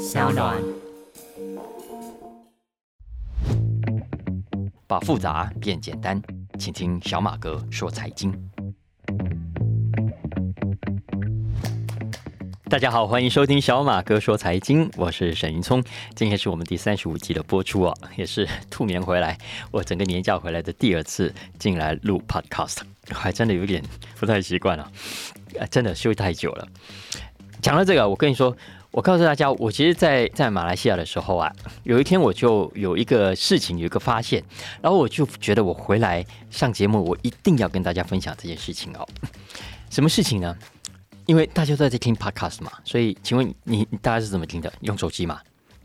小暖。把复杂变简单，请听小马哥说财经。大家好，欢迎收听小马哥说财经，我是沈云聪。今天是我们第三十五集的播出哦，也是兔年回来，我整个年假回来的第二次进来录 Podcast，还真的有点不太习惯了，真的休太久了。讲到这个，我跟你说。我告诉大家，我其实，在在马来西亚的时候啊，有一天我就有一个事情，有一个发现，然后我就觉得我回来上节目，我一定要跟大家分享这件事情哦。什么事情呢？因为大家都在听 podcast 嘛，所以请问你大家是怎么听的？用手机吗？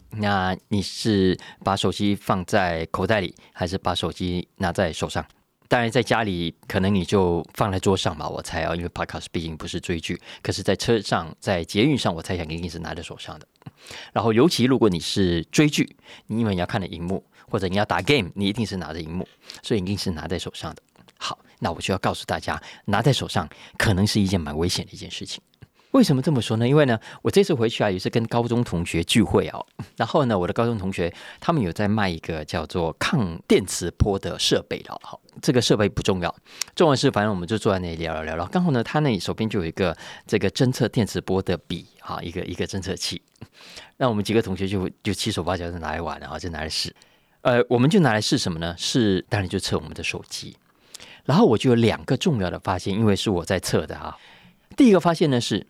那你是把手机放在口袋里，还是把手机拿在手上？当然，在家里可能你就放在桌上吧，我猜啊，因为 podcast 毕竟不是追剧。可是，在车上、在捷运上，我猜想一定是拿在手上的。然后，尤其如果你是追剧，你因为你要看的荧幕，或者你要打 game，你一定是拿着荧幕，所以一定是拿在手上的。好，那我就要告诉大家，拿在手上可能是一件蛮危险的一件事情。为什么这么说呢？因为呢，我这次回去啊，也是跟高中同学聚会哦。然后呢，我的高中同学他们有在卖一个叫做抗电磁波的设备了。好，这个设备不重要，重要是反正我们就坐在那里聊聊聊聊。刚好呢，他那里手边就有一个这个侦测电磁波的笔，哈，一个一个侦测器。那我们几个同学就就七手八脚的拿来玩，然后就拿来试。呃，我们就拿来试什么呢？是当然就测我们的手机。然后我就有两个重要的发现，因为是我在测的哈。第一个发现呢是，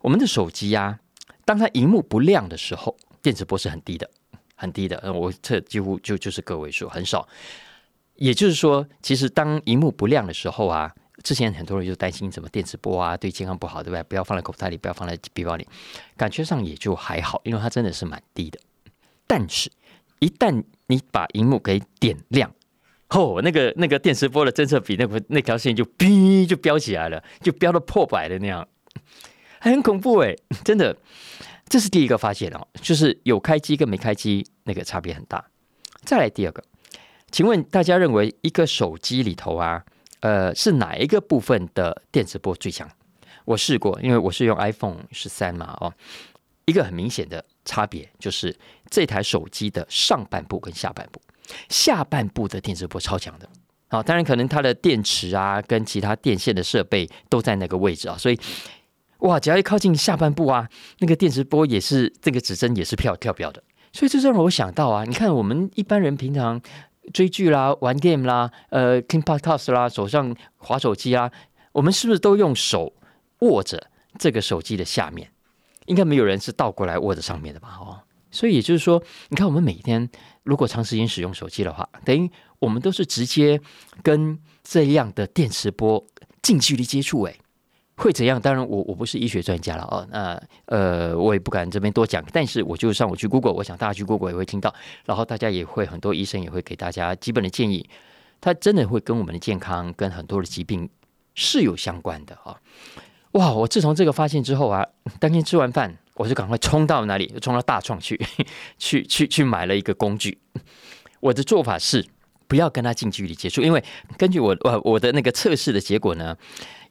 我们的手机呀，当它荧幕不亮的时候，电磁波是很低的，很低的。我测几乎就就是个位数，很少。也就是说，其实当荧幕不亮的时候啊，之前很多人就担心什么电磁波啊对健康不好，对不对？不要放在口袋里，不要放在背包里。感觉上也就还好，因为它真的是蛮低的。但是，一旦你把荧幕给点亮，哦，那个那个电磁波的侦测比那个那条线就哔就飙起来了，就飙到破百的那样，很恐怖哎，真的，这是第一个发现哦，就是有开机跟没开机那个差别很大。再来第二个，请问大家认为一个手机里头啊，呃，是哪一个部分的电磁波最强？我试过，因为我是用 iPhone 十三嘛，哦，一个很明显的差别就是这台手机的上半部跟下半部。下半部的电磁波超强的，好，当然可能它的电池啊，跟其他电线的设备都在那个位置啊，所以哇，只要一靠近下半部啊，那个电磁波也是这个指针也是跳跳表的，所以这让我想到啊，你看我们一般人平常追剧啦、玩 game 啦、呃听 podcast 啦、手上滑手机啊，我们是不是都用手握着这个手机的下面？应该没有人是倒过来握着上面的吧？哦。所以也就是说，你看我们每天如果长时间使用手机的话，等于我们都是直接跟这样的电磁波近距离接触，哎，会怎样？当然，我我不是医学专家了哦，那呃，我也不敢这边多讲。但是我就上我去 Google，我想大家去 Google 也会听到，然后大家也会很多医生也会给大家基本的建议，它真的会跟我们的健康跟很多的疾病是有相关的啊！哇，我自从这个发现之后啊，当天吃完饭。我就赶快冲到哪里，就冲到大创 去，去去去买了一个工具。我的做法是不要跟他近距离接触，因为根据我我我的那个测试的结果呢，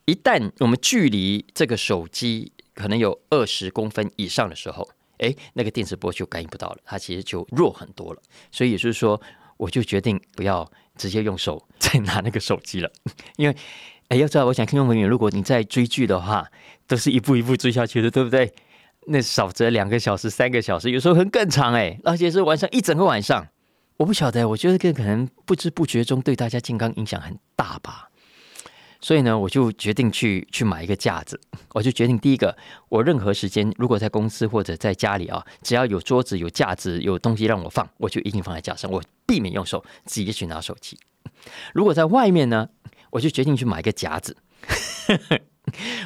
一旦我们距离这个手机可能有二十公分以上的时候，哎，那个电磁波就感应不到了，它其实就弱很多了。所以也就是说，我就决定不要直接用手再拿那个手机了，因为哎，要知道，我想听众朋友，如果你在追剧的话，都是一步一步追下去的，对不对？那少则两个小时、三个小时，有时候很更长哎，而且是晚上一整个晚上。我不晓得，我觉得这可能不知不觉中对大家健康影响很大吧。所以呢，我就决定去去买一个架子。我就决定第一个，我任何时间如果在公司或者在家里啊，只要有桌子、有架子、有东西让我放，我就一定放在架上，我避免用手直接去拿手机。如果在外面呢，我就决定去买一个夹子。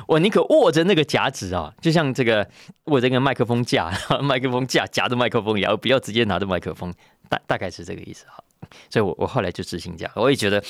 我宁可握着那个夹子啊，就像这个握着那个麦克风架，麦克风架夹着麦克风一样，不要直接拿着麦克风，大大概是这个意思哈。所以，我我后来就执行这样，我也觉得，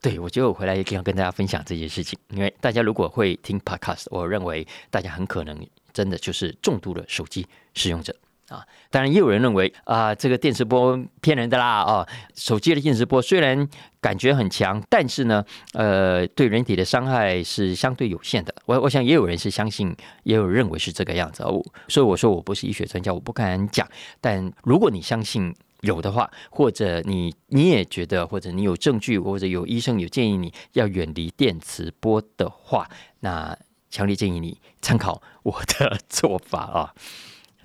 对我觉得我回来一定要跟大家分享这件事情，因为大家如果会听 podcast，我认为大家很可能真的就是重度的手机使用者。啊。当然，也有人认为啊，这个电磁波骗人的啦啊，手机的电磁波虽然感觉很强，但是呢，呃，对人体的伤害是相对有限的。我我想也有人是相信，也有认为是这个样子哦。所以我说我不是医学专家，我不敢讲。但如果你相信有的话，或者你你也觉得，或者你有证据，或者有医生有建议你要远离电磁波的话，那强烈建议你参考我的 做法啊。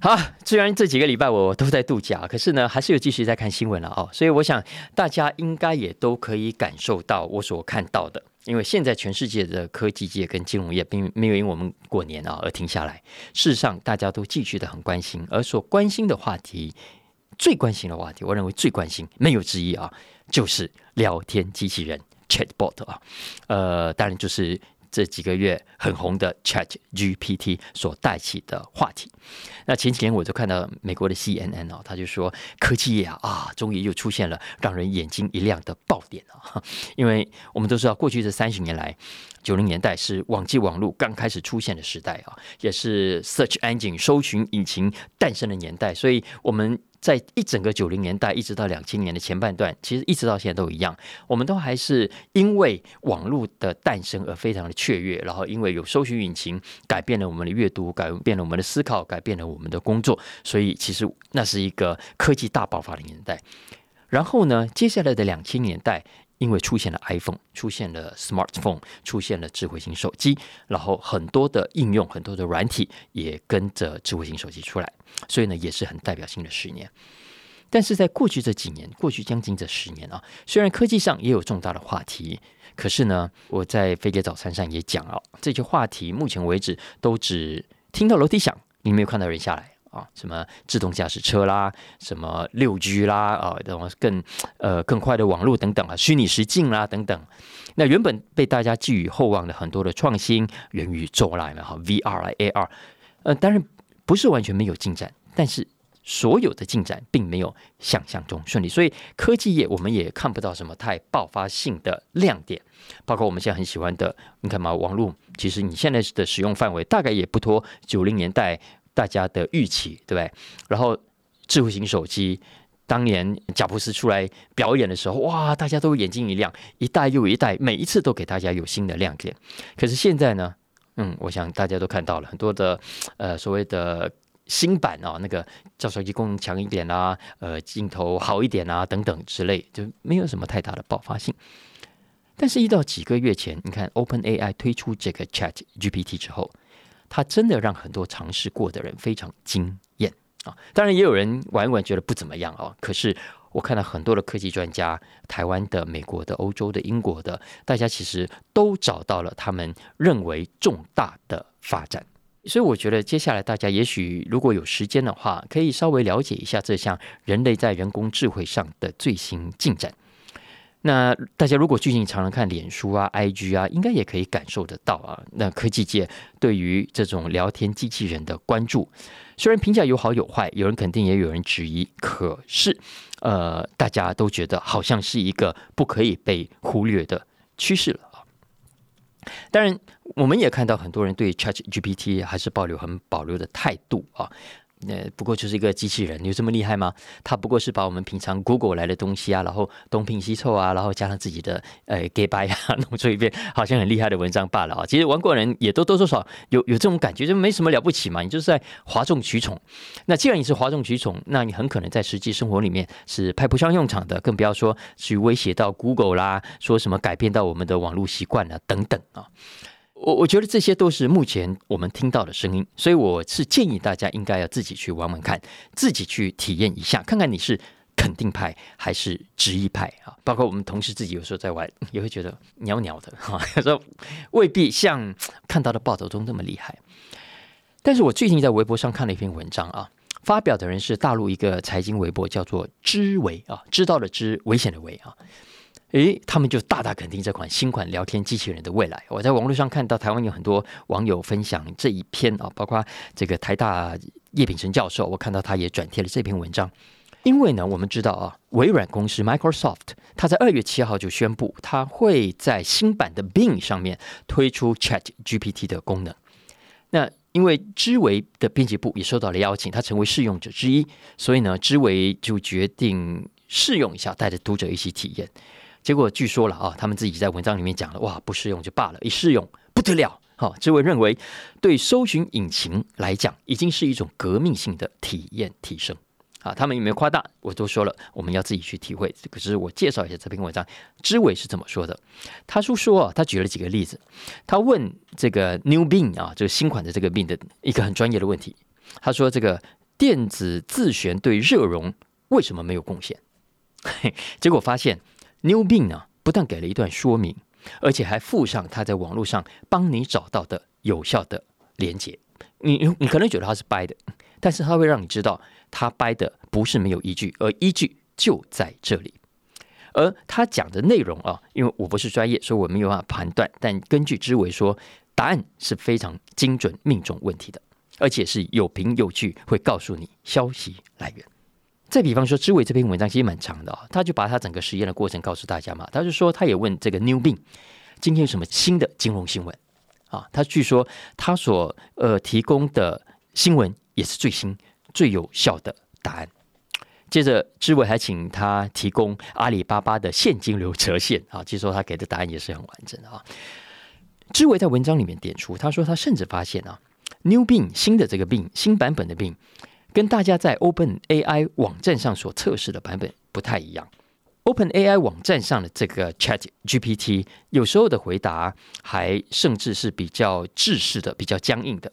好，虽然这几个礼拜我都在度假，可是呢，还是有继续在看新闻了哦。所以我想大家应该也都可以感受到我所看到的，因为现在全世界的科技界跟金融业并没有因我们过年啊而停下来。事实上，大家都继续的很关心，而所关心的话题，最关心的话题，我认为最关心没有之一啊，就是聊天机器人 Chatbot 啊，呃，当然就是。这几个月很红的 Chat GPT 所带起的话题，那前几天我就看到美国的 CNN 哦，他就说科技业啊啊，终于又出现了让人眼睛一亮的爆点啊！因为我们都知道，过去这三十年来，九零年代是网际网络刚开始出现的时代啊，也是 Search Engine 搜寻引擎诞生的年代，所以我们。在一整个九零年代，一直到两千年的前半段，其实一直到现在都一样，我们都还是因为网络的诞生而非常的雀跃，然后因为有搜寻引擎改变了我们的阅读，改变了我们的思考，改变了我们的工作，所以其实那是一个科技大爆发的年代。然后呢，接下来的两千年代。因为出现了 iPhone，出现了 Smartphone，出现了智慧型手机，然后很多的应用、很多的软体也跟着智慧型手机出来，所以呢，也是很代表性的十年。但是在过去这几年，过去将近这十年啊，虽然科技上也有重大的话题，可是呢，我在飞碟早餐上也讲了，这些话题目前为止都只听到楼梯响，你没有看到人下来。啊，什么自动驾驶车啦，什么六 G 啦，啊，这种更呃更快的网络等等啊，虚拟实境啦等等。那原本被大家寄予厚望的很多的创新，元宇宙啦，哈，VR、AR，呃，当然不是完全没有进展，但是所有的进展并没有想象中顺利，所以科技业我们也看不到什么太爆发性的亮点。包括我们现在很喜欢的，你看嘛，网络其实你现在的使用范围大概也不脱九零年代。大家的预期，对不对？然后智慧型手机，当年贾布斯出来表演的时候，哇，大家都眼睛一亮，一代又一代，每一次都给大家有新的亮点。可是现在呢，嗯，我想大家都看到了很多的呃所谓的新版啊，那个照手机功能强一点啊，呃，镜头好一点啊，等等之类，就没有什么太大的爆发性。但是，一到几个月前，你看 Open AI 推出这个 Chat GPT 之后。它真的让很多尝试过的人非常惊艳啊！当然也有人玩一玩觉得不怎么样啊。可是我看到很多的科技专家，台湾的、美国的、欧洲的、英国的，大家其实都找到了他们认为重大的发展。所以我觉得接下来大家也许如果有时间的话，可以稍微了解一下这项人类在人工智慧上的最新进展。那大家如果最近常常看脸书啊、IG 啊，应该也可以感受得到啊。那科技界对于这种聊天机器人的关注，虽然评价有好有坏，有人肯定也有人质疑，可是呃，大家都觉得好像是一个不可以被忽略的趋势了啊。当然，我们也看到很多人对 Chat GPT 还是保留很保留的态度啊。那不过就是一个机器人，有这么厉害吗？它不过是把我们平常 Google 来的东西啊，然后东拼西凑啊，然后加上自己的呃 g a y by 啊，弄出一篇好像很厉害的文章罢了啊。其实玩过人也都多多少有有这种感觉，就没什么了不起嘛。你就是在哗众取宠。那既然你是哗众取宠，那你很可能在实际生活里面是派不上用场的，更不要说去威胁到 Google 啦，说什么改变到我们的网络习惯啊等等啊。我我觉得这些都是目前我们听到的声音，所以我是建议大家应该要自己去玩玩看，自己去体验一下，看看你是肯定派还是质疑派啊。包括我们同事自己有时候在玩，也会觉得袅袅的哈，有时候未必像看到的报道中那么厉害。但是我最近在微博上看了一篇文章啊，发表的人是大陆一个财经微博，叫做“知微”啊，知道的知，危险的危啊。诶，他们就大大肯定这款新款聊天机器人的未来。我在网络上看到台湾有很多网友分享这一篇啊，包括这个台大叶秉成教授，我看到他也转贴了这篇文章。因为呢，我们知道啊，微软公司 Microsoft，它在二月七号就宣布，它会在新版的 Bing 上面推出 Chat GPT 的功能。那因为知维的编辑部也受到了邀请，他成为试用者之一，所以呢，知维就决定试用一下，带着读者一起体验。结果据说了啊，他们自己在文章里面讲了，哇，不适用就罢了，一适用不得了。好，知伟认为对搜寻引擎来讲，已经是一种革命性的体验提升。啊，他们有没有夸大？我都说了，我们要自己去体会。可是我介绍一下这篇文章，知伟是怎么说的？他说说啊，他举了几个例子。他问这个 New Bin 啊，这个新款的这个 Bin 的一个很专业的问题。他说这个电子自旋对热容为什么没有贡献？结果发现 New Bing 呢，不但给了一段说明，而且还附上他在网络上帮你找到的有效的连接。你你可能觉得他是掰的，但是他会让你知道。他掰的不是没有依据，而依据就在这里。而他讲的内容啊，因为我不是专业，所以我没有办法判断。但根据知维说，答案是非常精准命中问题的，而且是有凭有据，会告诉你消息来源。再比方说，知伟这篇文章其实蛮长的啊，他就把他整个实验的过程告诉大家嘛。他就说，他也问这个 New Bin，今天有什么新的金融新闻啊？他据说他所呃提供的新闻也是最新。最有效的答案。接着，知伟还请他提供阿里巴巴的现金流折现啊，据说他给的答案也是很完整的啊。知伟在文章里面点出，他说他甚至发现啊，New Bin 新的这个 Bing 新版本的 Bing 跟大家在 Open AI 网站上所测试的版本不太一样。Open AI 网站上的这个 Chat GPT 有时候的回答还甚至是比较制式的、比较僵硬的。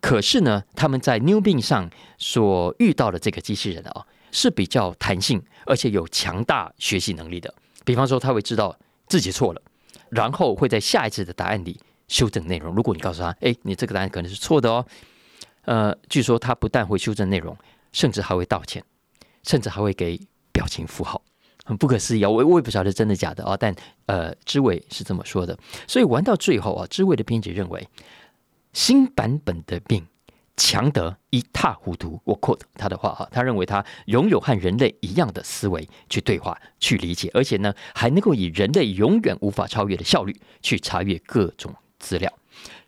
可是呢，他们在 New Bing 上所遇到的这个机器人啊，是比较弹性，而且有强大学习能力的。比方说，他会知道自己错了，然后会在下一次的答案里修正内容。如果你告诉他，哎，你这个答案可能是错的哦，呃，据说他不但会修正内容，甚至还会道歉，甚至还会给表情符号，很不可思议啊！我我也不晓得真的假的啊，但呃，知伟是这么说的。所以玩到最后啊，知伟的编辑认为。新版本的病强得一塌糊涂。我 quote 他的话哈，他认为他拥有和人类一样的思维去对话、去理解，而且呢还能够以人类永远无法超越的效率去查阅各种资料。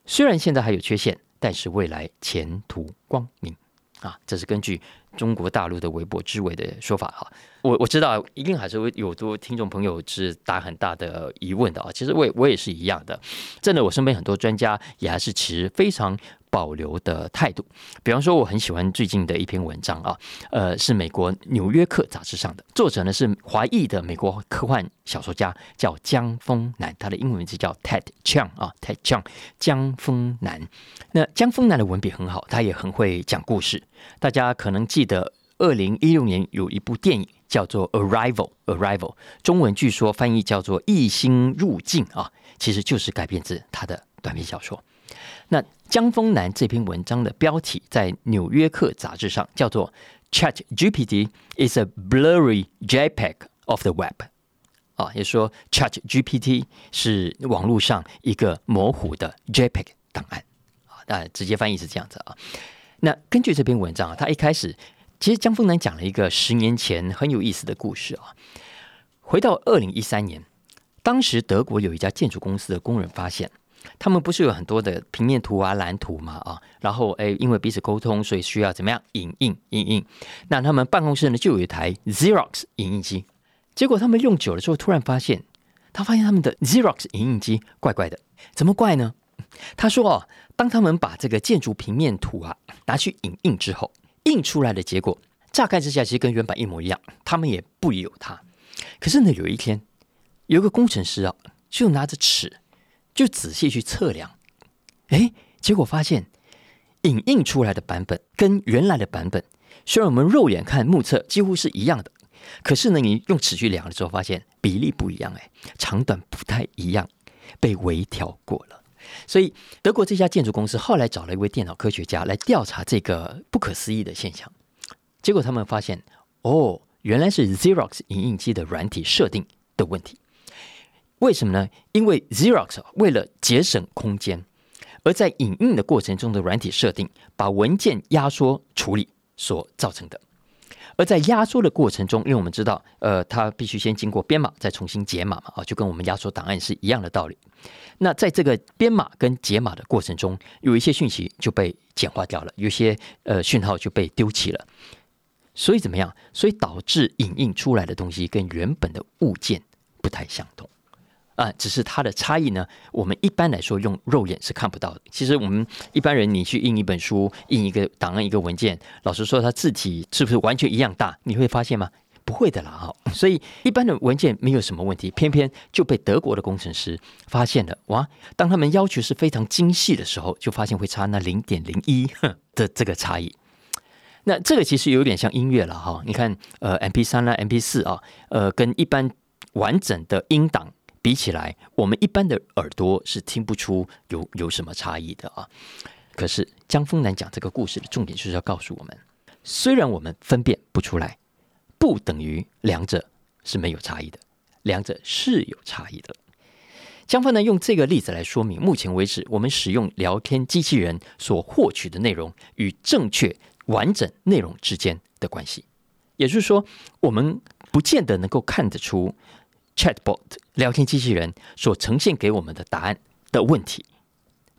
虽然现在还有缺陷，但是未来前途光明啊！这是根据。中国大陆的微博之围的说法哈，我我知道一定还是会有多听众朋友是打很大的疑问的啊。其实我我也是一样的，真的，我身边很多专家也还是持非常保留的态度。比方说，我很喜欢最近的一篇文章啊，呃，是美国《纽约客》杂志上的，作者呢是华裔的美国科幻小说家，叫江峰南，他的英文名字叫 Ted Chiang 啊，Ted Chiang 江峰南。那江峰南的文笔很好，他也很会讲故事。大家可能记得，二零一六年有一部电影叫做《Arrival》，Arrival，中文据说翻译叫做《异星入境》啊，其实就是改编自他的短篇小说。那江峰南这篇文章的标题在《纽约客》杂志上叫做 “Chat GPT is a blurry JPEG of the web”，啊，也说 Chat GPT 是网络上一个模糊的 JPEG 档案啊，那直接翻译是这样子啊。那根据这篇文章啊，他一开始其实江峰南讲了一个十年前很有意思的故事啊。回到二零一三年，当时德国有一家建筑公司的工人发现，他们不是有很多的平面图啊、蓝图嘛啊，然后哎，因为彼此沟通，所以需要怎么样影印、影印。那他们办公室呢就有一台 Xerox 影印机，结果他们用久了之后，突然发现，他发现他们的 Xerox 影印机怪怪的，怎么怪呢？他说哦。当他们把这个建筑平面图啊拿去影印之后，印出来的结果乍看之下其实跟原版一模一样，他们也不疑有他。可是呢，有一天有个工程师啊，就拿着尺就仔细去测量，哎，结果发现影印出来的版本跟原来的版本，虽然我们肉眼看目测几乎是一样的，可是呢，你用尺去量了之后，发现比例不一样，哎，长短不太一样，被微调过了。所以，德国这家建筑公司后来找了一位电脑科学家来调查这个不可思议的现象。结果他们发现，哦，原来是 Xerox 影印机的软体设定的问题。为什么呢？因为 Xerox 为了节省空间，而在影印的过程中的软体设定，把文件压缩处理所造成的。而在压缩的过程中，因为我们知道，呃，它必须先经过编码，再重新解码嘛，啊，就跟我们压缩档案是一样的道理。那在这个编码跟解码的过程中，有一些讯息就被简化掉了，有些呃讯号就被丢弃了。所以怎么样？所以导致影印出来的东西跟原本的物件不太相同啊，只是它的差异呢。我们一般来说用肉眼是看不到的。其实我们一般人，你去印一本书、印一个档案、一个文件，老实说，它字体是不是完全一样大？你会发现吗？不会的啦，哈。所以一般的文件没有什么问题，偏偏就被德国的工程师发现了。哇！当他们要求是非常精细的时候，就发现会差那零点零一的这个差异。那这个其实有点像音乐了哈，你看，呃，M P 三啦，M P 四啊，呃，跟一般完整的音档比起来，我们一般的耳朵是听不出有有什么差异的啊。可是江峰南讲这个故事的重点就是要告诉我们，虽然我们分辨不出来，不等于两者是没有差异的，两者是有差异的。江峰南用这个例子来说明，目前为止我们使用聊天机器人所获取的内容与正确。完整内容之间的关系，也就是说，我们不见得能够看得出 Chatbot 聊天机器人所呈现给我们的答案的问题，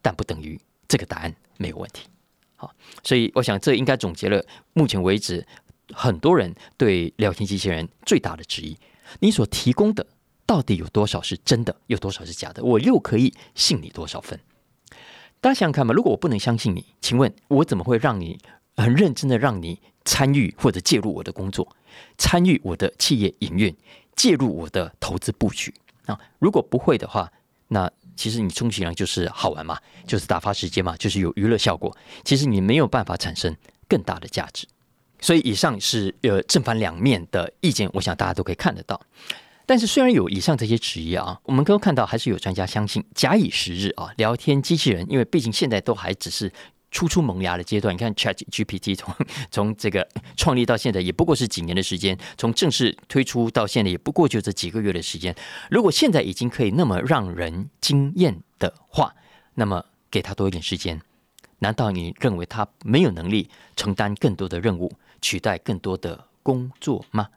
但不等于这个答案没有问题。好，所以我想这应该总结了目前为止很多人对聊天机器人最大的质疑：你所提供的到底有多少是真的，有多少是假的？我又可以信你多少分？大家想想看吧，如果我不能相信你，请问我怎么会让你？很认真的让你参与或者介入我的工作，参与我的企业营运，介入我的投资布局啊！如果不会的话，那其实你充其量就是好玩嘛，就是打发时间嘛，就是有娱乐效果。其实你没有办法产生更大的价值。所以以上是呃正反两面的意见，我想大家都可以看得到。但是虽然有以上这些质疑啊，我们刚刚看到还是有专家相信，假以时日啊，聊天机器人，因为毕竟现在都还只是。初出萌芽的阶段，你看 Chat GPT 从 从这个创立到现在，也不过是几年的时间；从正式推出到现在，也不过就这几个月的时间。如果现在已经可以那么让人惊艳的话，那么给他多一点时间，难道你认为他没有能力承担更多的任务，取代更多的工作吗？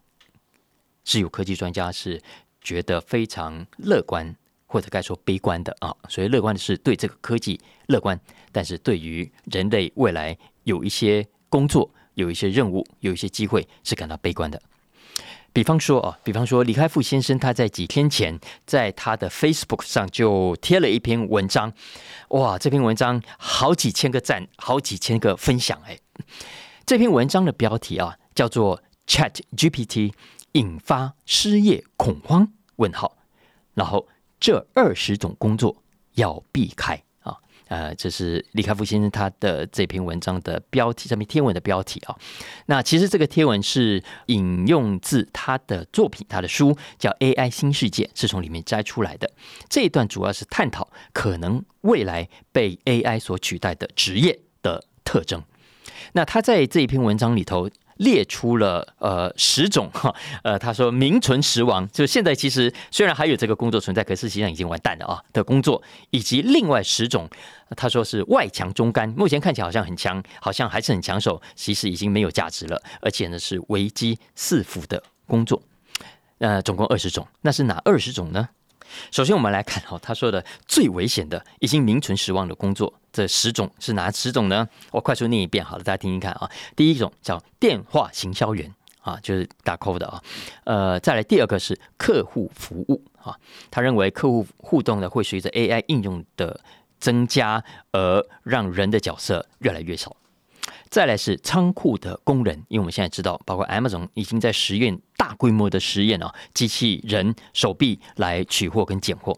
是有科技专家是觉得非常乐观。或者该说悲观的啊，所以乐观的是对这个科技乐观，但是对于人类未来有一些工作、有一些任务、有一些机会是感到悲观的。比方说啊，比方说李开复先生他在几天前在他的 Facebook 上就贴了一篇文章，哇，这篇文章好几千个赞，好几千个分享哎。这篇文章的标题啊叫做 Chat GPT 引发失业恐慌？问号，然后。这二十种工作要避开啊！呃，这是李开复先生他的这篇文章的标题，这篇贴文的标题啊。那其实这个贴文是引用自他的作品，他的书叫《AI 新世界》，是从里面摘出来的。这一段主要是探讨可能未来被 AI 所取代的职业的特征。那他在这一篇文章里头。列出了呃十种哈呃他说名存实亡，就现在其实虽然还有这个工作存在，可是实际上已经完蛋了啊的工作，以及另外十种他说是外强中干，目前看起来好像很强，好像还是很抢手，其实已经没有价值了，而且呢是危机四伏的工作，呃总共二十种，那是哪二十种呢？首先，我们来看哈，他说的最危险的、已经名存实亡的工作，这十种是哪十种呢？我快速念一遍，好了，大家听听看啊。第一种叫电话行销员啊，就是打 call 的啊。呃，再来第二个是客户服务啊，他认为客户互动呢会随着 AI 应用的增加而让人的角色越来越少。再来是仓库的工人，因为我们现在知道，包括 Amazon 已经在实验大规模的实验啊，机器人手臂来取货跟拣货。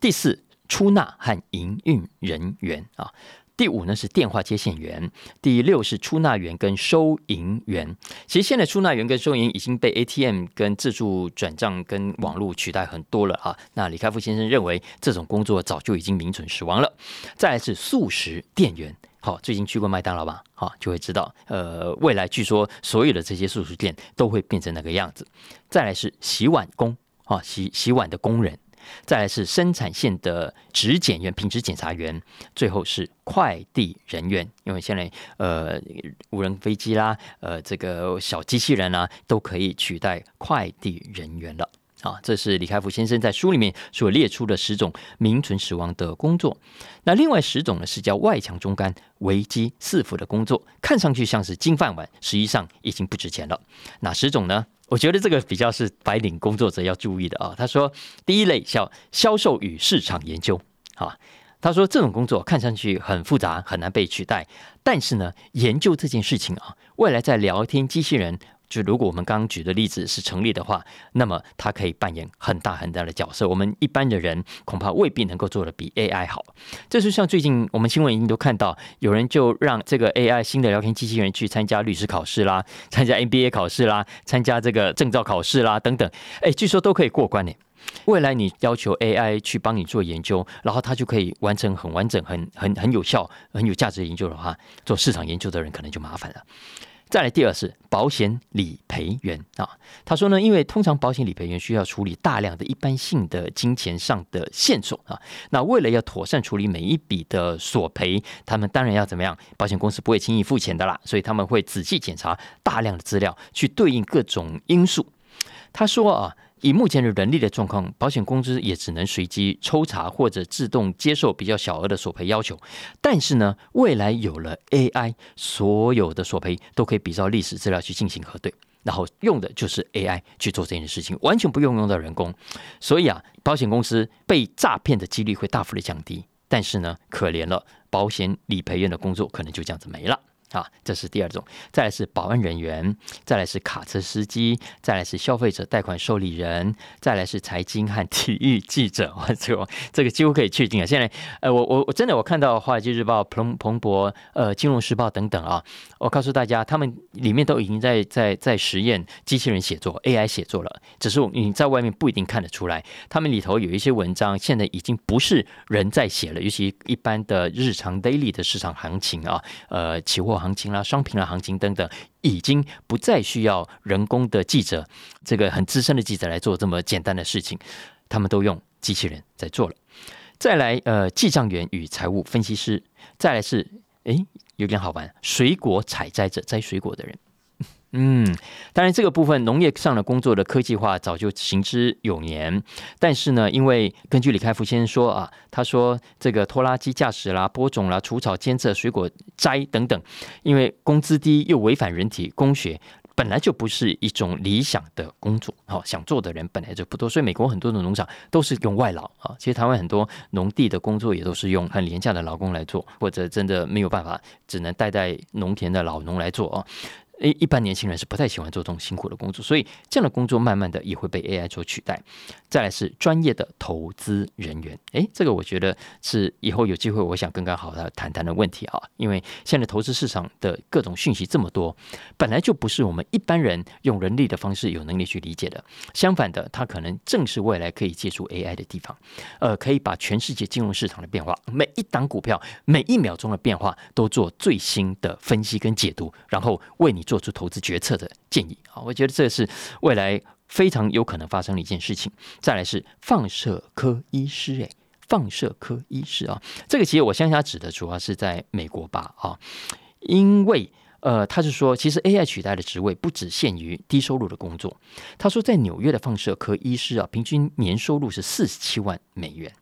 第四，出纳和营运人员啊。第五呢是电话接线员。第六是出纳员跟收银员。其实现在出纳员跟收银已经被 ATM 跟自助转账跟网络取代很多了啊。那李开复先生认为这种工作早就已经名存实亡了。再来是素食店员。好，最近去过麦当劳吧？好，就会知道，呃，未来据说所有的这些素食店都会变成那个样子。再来是洗碗工，啊，洗洗碗的工人。再来是生产线的质检员、品质检查员，最后是快递人员。因为现在呃，无人飞机啦，呃，这个小机器人啊，都可以取代快递人员了。啊，这是李开复先生在书里面所列出的十种名存实亡的工作。那另外十种呢，是叫外强中干、危机四伏的工作，看上去像是金饭碗，实际上已经不值钱了。哪十种呢？我觉得这个比较是白领工作者要注意的啊。他说，第一类叫销售与市场研究。啊，他说这种工作看上去很复杂，很难被取代。但是呢，研究这件事情啊，未来在聊天机器人。就如果我们刚刚举的例子是成立的话，那么它可以扮演很大很大的角色。我们一般的人恐怕未必能够做的比 AI 好。这就像最近我们新闻已经都看到，有人就让这个 AI 新的聊天机器人去参加律师考试啦，参加 MBA 考试啦，参加这个证照考试啦等等。哎，据说都可以过关呢。未来你要求 AI 去帮你做研究，然后它就可以完成很完整、很很很有效、很有价值的研究的话，做市场研究的人可能就麻烦了。再来第二是保险理赔员啊，他说呢，因为通常保险理赔员需要处理大量的一般性的金钱上的线索啊，那为了要妥善处理每一笔的索赔，他们当然要怎么样？保险公司不会轻易付钱的啦，所以他们会仔细检查大量的资料，去对应各种因素。他说啊。以目前的人力的状况，保险公司也只能随机抽查或者自动接受比较小额的索赔要求。但是呢，未来有了 AI，所有的索赔都可以比照历史资料去进行核对，然后用的就是 AI 去做这件事情，完全不用用到人工。所以啊，保险公司被诈骗的几率会大幅的降低。但是呢，可怜了，保险理赔员的工作可能就这样子没了。啊，这是第二种，再来是保安人员，再来是卡车司机，再来是消费者贷款受理人，再来是财经和体育记者。哇，这个这个几乎可以确定啊！现在，呃，我我我真的我看到《华尔街日报》、彭彭博、呃，《金融时报》等等啊，我告诉大家，他们里面都已经在在在实验机器人写作 AI 写作了，只是你在外面不一定看得出来。他们里头有一些文章，现在已经不是人在写了，尤其一般的日常 daily 的市场行情啊，呃，期货。行情啦，商品的，行情等等，已经不再需要人工的记者，这个很资深的记者来做这么简单的事情，他们都用机器人在做了。再来，呃，记账员与财务分析师，再来是，诶，有点好玩，水果采摘者，摘水果的人。嗯，当然，这个部分农业上的工作的科技化早就行之有年，但是呢，因为根据李开复先生说啊，他说这个拖拉机驾驶啦、播种啦、除草、监测、水果摘等等，因为工资低又违反人体工学，本来就不是一种理想的工作。好，想做的人本来就不多，所以美国很多的农场都是用外劳啊。其实台湾很多农地的工作也都是用很廉价的劳工来做，或者真的没有办法，只能代代农田的老农来做啊。一一般年轻人是不太喜欢做这种辛苦的工作，所以这样的工作慢慢的也会被 AI 所取代。再来是专业的投资人员，诶，这个我觉得是以后有机会我想跟刚好的谈谈的问题啊，因为现在投资市场的各种讯息这么多，本来就不是我们一般人用人力的方式有能力去理解的。相反的，它可能正是未来可以借助 AI 的地方，呃，可以把全世界金融市场的变化，每一档股票每一秒钟的变化都做最新的分析跟解读，然后为你。做做出投资决策的建议啊，我觉得这是未来非常有可能发生的一件事情。再来是放射科医师，诶，放射科医师啊，这个其实我相信他指的主要是在美国吧啊，因为呃，他是说其实 AI 取代的职位不只限于低收入的工作。他说在纽约的放射科医师啊，平均年收入是四十七万美元。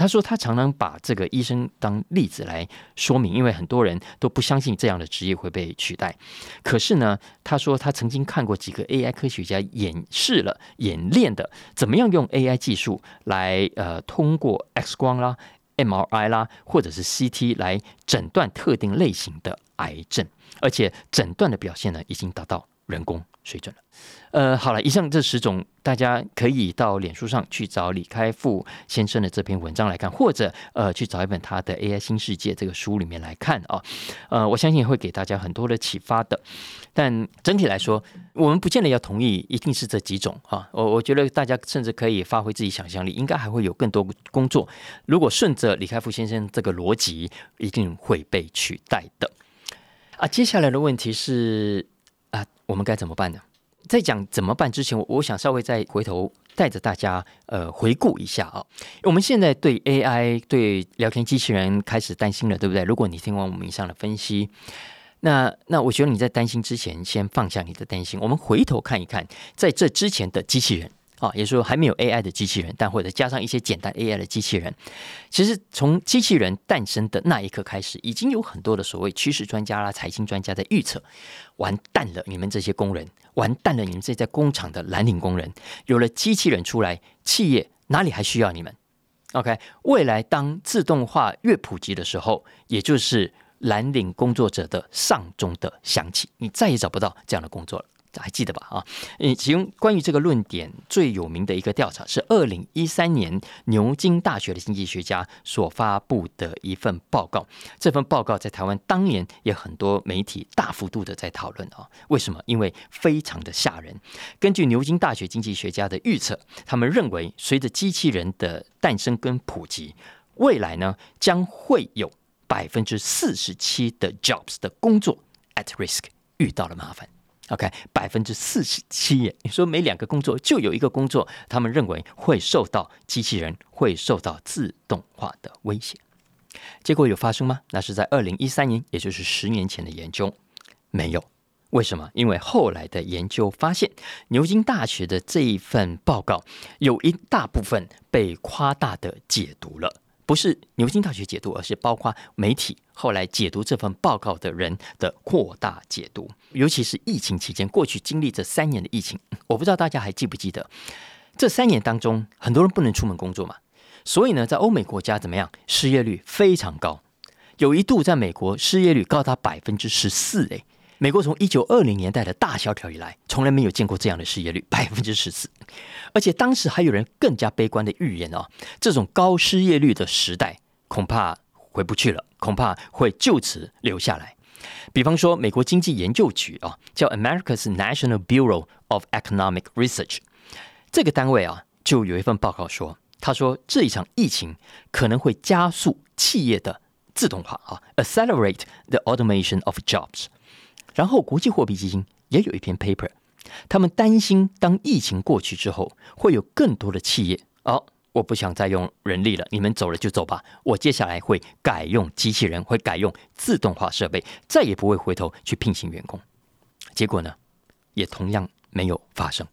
他说，他常常把这个医生当例子来说明，因为很多人都不相信这样的职业会被取代。可是呢，他说他曾经看过几个 AI 科学家演示了、演练的怎么样用 AI 技术来呃通过 X 光啦、MRI 啦或者是 CT 来诊断特定类型的癌症，而且诊断的表现呢已经达到人工水准了。呃，好了，以上这十种，大家可以到脸书上去找李开复先生的这篇文章来看，或者呃，去找一本他的《AI 新世界》这个书里面来看啊。呃，我相信会给大家很多的启发的。但整体来说，我们不见得要同意一定是这几种啊。我我觉得大家甚至可以发挥自己想象力，应该还会有更多工作，如果顺着李开复先生这个逻辑，一定会被取代的。啊，接下来的问题是啊，我们该怎么办呢？在讲怎么办之前，我我想稍微再回头带着大家呃回顾一下啊。我们现在对 AI 对聊天机器人开始担心了，对不对？如果你听完我们以上的分析，那那我觉得你在担心之前，先放下你的担心，我们回头看一看，在这之前的机器人。啊，也就是说还没有 AI 的机器人，但或者加上一些简单 AI 的机器人，其实从机器人诞生的那一刻开始，已经有很多的所谓趋势专家啦、财经专家在预测，完蛋了，你们这些工人，完蛋了，你们这些在工厂的蓝领工人，有了机器人出来，企业哪里还需要你们？OK，未来当自动化越普及的时候，也就是蓝领工作者的丧钟的响起，你再也找不到这样的工作了。还记得吧？啊，嗯，其中关于这个论点最有名的一个调查是二零一三年牛津大学的经济学家所发布的一份报告。这份报告在台湾当年也很多媒体大幅度的在讨论啊。为什么？因为非常的吓人。根据牛津大学经济学家的预测，他们认为随着机器人的诞生跟普及，未来呢将会有百分之四十七的 jobs 的工作 at risk 遇到了麻烦。OK，百分之四十七耶！你说每两个工作就有一个工作，他们认为会受到机器人会受到自动化的威胁。结果有发生吗？那是在二零一三年，也就是十年前的研究没有。为什么？因为后来的研究发现，牛津大学的这一份报告有一大部分被夸大的解读了。不是牛津大学解读，而是包括媒体后来解读这份报告的人的扩大解读。尤其是疫情期间，过去经历这三年的疫情，我不知道大家还记不记得，这三年当中，很多人不能出门工作嘛，所以呢，在欧美国家怎么样，失业率非常高，有一度在美国失业率高达百分之十四，诶。美国从一九二零年代的大萧条以来，从来没有见过这样的失业率，百分之十四。而且当时还有人更加悲观的预言哦，这种高失业率的时代恐怕回不去了，恐怕会就此留下来。比方说，美国经济研究局啊，叫 America's National Bureau of Economic Research，这个单位啊，就有一份报告说，他说这一场疫情可能会加速企业的自动化啊，accelerate the automation of jobs。然后，国际货币基金也有一篇 paper，他们担心当疫情过去之后，会有更多的企业哦，我不想再用人力了，你们走了就走吧，我接下来会改用机器人，会改用自动化设备，再也不会回头去聘请员工。结果呢，也同样没有发生。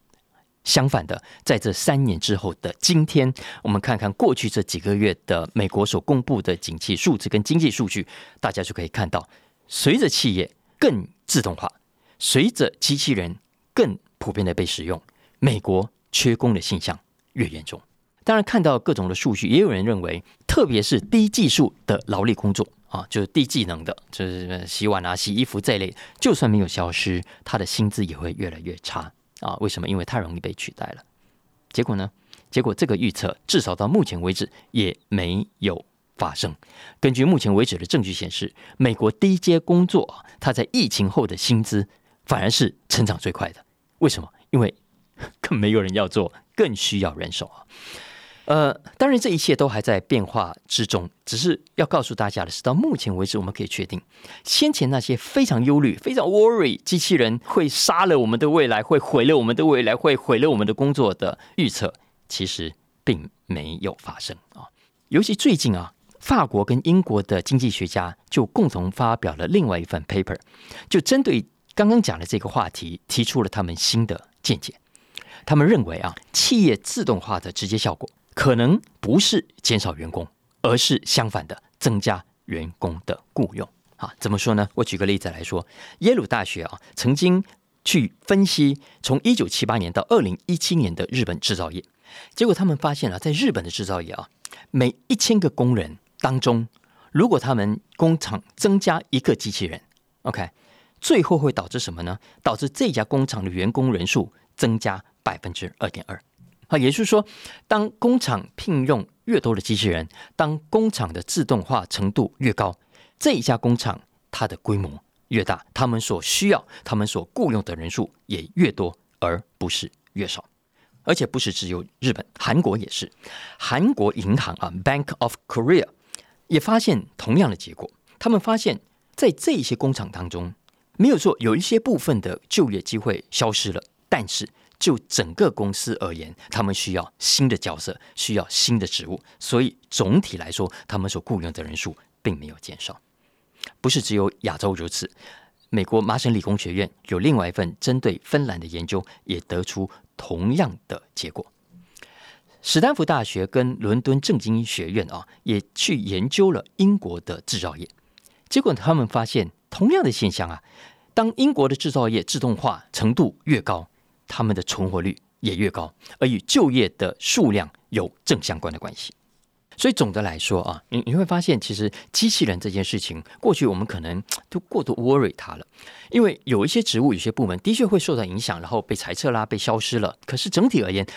相反的，在这三年之后的今天，我们看看过去这几个月的美国所公布的景气数字跟经济数据，大家就可以看到，随着企业更自动化随着机器人更普遍的被使用，美国缺工的现象越严重。当然，看到各种的数据，也有人认为，特别是低技术的劳力工作啊，就是低技能的，就是洗碗啊、洗衣服这一类，就算没有消失，他的薪资也会越来越差啊。为什么？因为太容易被取代了。结果呢？结果这个预测至少到目前为止也没有。发生。根据目前为止的证据显示，美国低阶工作，它在疫情后的薪资反而是成长最快的。为什么？因为更没有人要做，更需要人手啊。呃，当然这一切都还在变化之中。只是要告诉大家的是，到目前为止，我们可以确定，先前那些非常忧虑、非常 worry，机器人会杀了我们的未来，会毁了我们的未来，会毁了我们的工作的预测，其实并没有发生啊。尤其最近啊。法国跟英国的经济学家就共同发表了另外一份 paper，就针对刚刚讲的这个话题提出了他们新的见解。他们认为啊，企业自动化的直接效果可能不是减少员工，而是相反的增加员工的雇佣。啊，怎么说呢？我举个例子来说，耶鲁大学啊曾经去分析从一九七八年到二零一七年的日本制造业，结果他们发现了，在日本的制造业啊，每一千个工人。当中，如果他们工厂增加一个机器人，OK，最后会导致什么呢？导致这家工厂的员工人数增加百分之二点二。啊，也就是说，当工厂聘用越多的机器人，当工厂的自动化程度越高，这一家工厂它的规模越大，他们所需要、他们所雇佣的人数也越多，而不是越少。而且不是只有日本，韩国也是。韩国银行啊，Bank of Korea。也发现同样的结果，他们发现，在这些工厂当中，没有错，有一些部分的就业机会消失了，但是就整个公司而言，他们需要新的角色，需要新的职务，所以总体来说，他们所雇佣的人数并没有减少。不是只有亚洲如此，美国麻省理工学院有另外一份针对芬兰的研究，也得出同样的结果。史丹福大学跟伦敦政经学院啊，也去研究了英国的制造业，结果他们发现同样的现象啊。当英国的制造业自动化程度越高，他们的存活率也越高，而与就业的数量有正相关的关系。所以总的来说啊，你你会发现，其实机器人这件事情，过去我们可能都过度 worry 它了，因为有一些职务、有些部门的确会受到影响，然后被裁撤啦、被消失了。可是整体而言，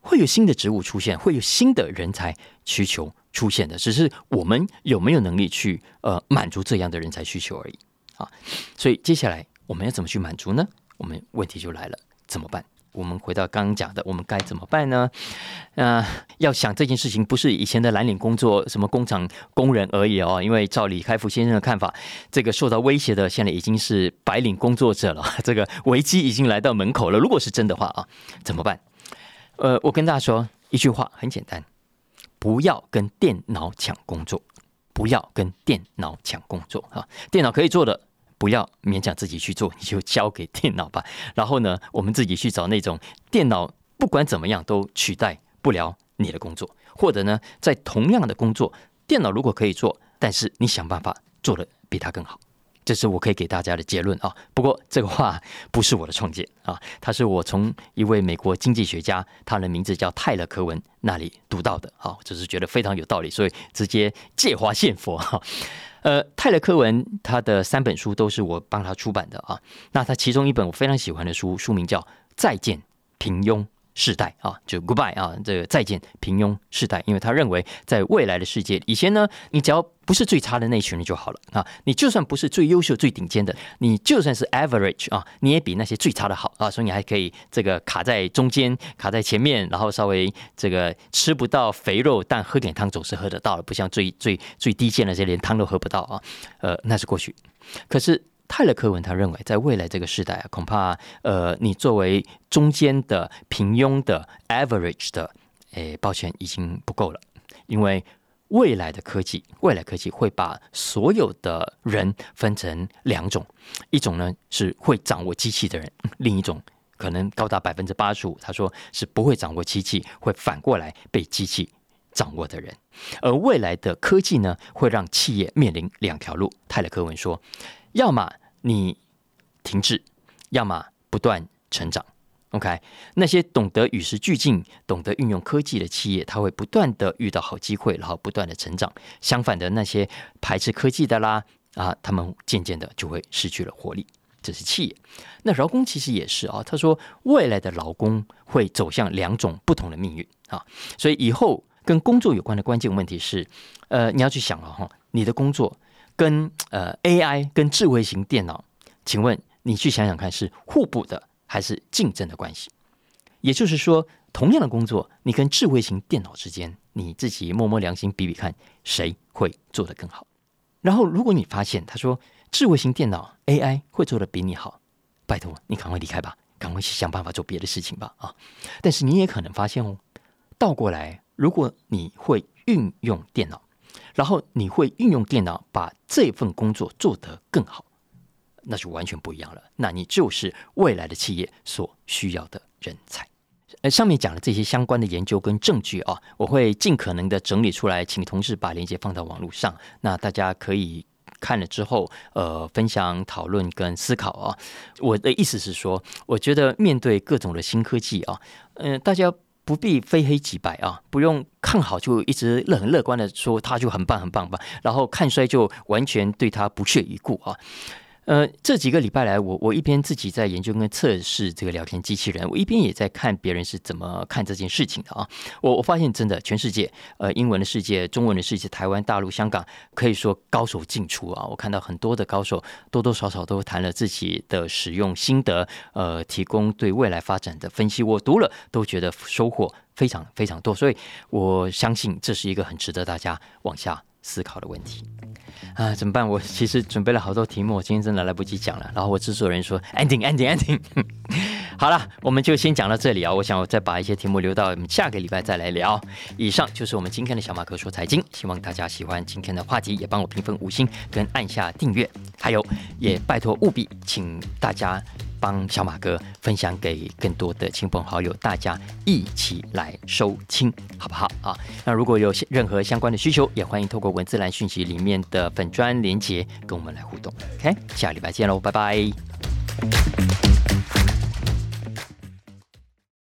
会有新的职务出现，会有新的人才需求出现的，只是我们有没有能力去呃满足这样的人才需求而已。啊，所以接下来我们要怎么去满足呢？我们问题就来了，怎么办？我们回到刚刚讲的，我们该怎么办呢？呃，要想这件事情不是以前的蓝领工作，什么工厂工人而已哦。因为照李开复先生的看法，这个受到威胁的现在已经是白领工作者了，这个危机已经来到门口了。如果是真的话啊，怎么办？呃，我跟大家说一句话，很简单，不要跟电脑抢工作。不要跟电脑抢工作啊！电脑可以做的，不要勉强自己去做，你就交给电脑吧。然后呢，我们自己去找那种电脑不管怎么样都取代不了你的工作，或者呢，在同样的工作，电脑如果可以做，但是你想办法做的比它更好。这是我可以给大家的结论啊。不过这个话不是我的创建啊，它是我从一位美国经济学家，他的名字叫泰勒·科文那里读到的啊，只是觉得非常有道理，所以直接借花献佛哈。呃，泰勒·科文他的三本书都是我帮他出版的啊。那他其中一本我非常喜欢的书，书名叫《再见平庸》。世代啊，就 goodbye 啊，这个再见平庸世代，因为他认为在未来的世界，以前呢，你只要不是最差的那群人就好了啊，你就算不是最优秀、最顶尖的，你就算是 average 啊，你也比那些最差的好啊，所以你还可以这个卡在中间，卡在前面，然后稍微这个吃不到肥肉，但喝点汤总是喝得到的，不像最最最低贱的这些连汤都喝不到啊，呃，那是过去，可是。泰勒·科文他认为，在未来这个时代啊，恐怕呃，你作为中间的平庸的 average 的，诶，抱歉，已经不够了。因为未来的科技，未来科技会把所有的人分成两种，一种呢是会掌握机器的人，另一种可能高达百分之八十五，他说是不会掌握机器，会反过来被机器掌握的人。而未来的科技呢，会让企业面临两条路。泰勒·科文说。要么你停滞，要么不断成长。OK，那些懂得与时俱进、懂得运用科技的企业，它会不断的遇到好机会，然后不断的成长。相反的，那些排斥科技的啦，啊，他们渐渐的就会失去了活力。这是企业。那劳工其实也是啊。他说，未来的劳工会走向两种不同的命运啊。所以以后跟工作有关的关键问题是，呃，你要去想了哈，你的工作。跟呃 AI 跟智慧型电脑，请问你去想想看，是互补的还是竞争的关系？也就是说，同样的工作，你跟智慧型电脑之间，你自己摸摸良心比比看，谁会做得更好？然后，如果你发现他说智慧型电脑 AI 会做得比你好，拜托你赶快离开吧，赶快去想办法做别的事情吧啊！但是你也可能发现哦，倒过来，如果你会运用电脑。然后你会运用电脑把这份工作做得更好，那就完全不一样了。那你就是未来的企业所需要的人才。呃，上面讲的这些相关的研究跟证据啊，我会尽可能的整理出来，请同事把链接放到网络上，那大家可以看了之后，呃，分享、讨论跟思考啊。我的意思是说，我觉得面对各种的新科技啊，嗯，大家。不必非黑即白啊，不用看好就一直乐很乐观的说他就很棒很棒吧，然后看衰就完全对他不屑一顾啊。呃，这几个礼拜来，我我一边自己在研究跟测试这个聊天机器人，我一边也在看别人是怎么看这件事情的啊。我我发现真的，全世界，呃，英文的世界、中文的世界、台湾、大陆、香港，可以说高手尽出啊。我看到很多的高手，多多少少都谈了自己的使用心得，呃，提供对未来发展的分析。我读了都觉得收获非常非常多，所以我相信这是一个很值得大家往下。思考的问题啊，怎么办？我其实准备了好多题目，我今天真的来不及讲了。然后我制作人说 ending ending ending，好了，我们就先讲到这里啊。我想我再把一些题目留到我们下个礼拜再来聊。以上就是我们今天的小马哥说财经，希望大家喜欢今天的话题，也帮我评分五星跟按下订阅，还有也拜托务必请大家帮小马哥分享给更多的亲朋好友，大家一起来收听，好不好啊？那如果有任何相关的需求，也欢迎透过文字栏讯息里面的粉砖连接跟我们来互动。OK，下礼拜见喽，拜拜。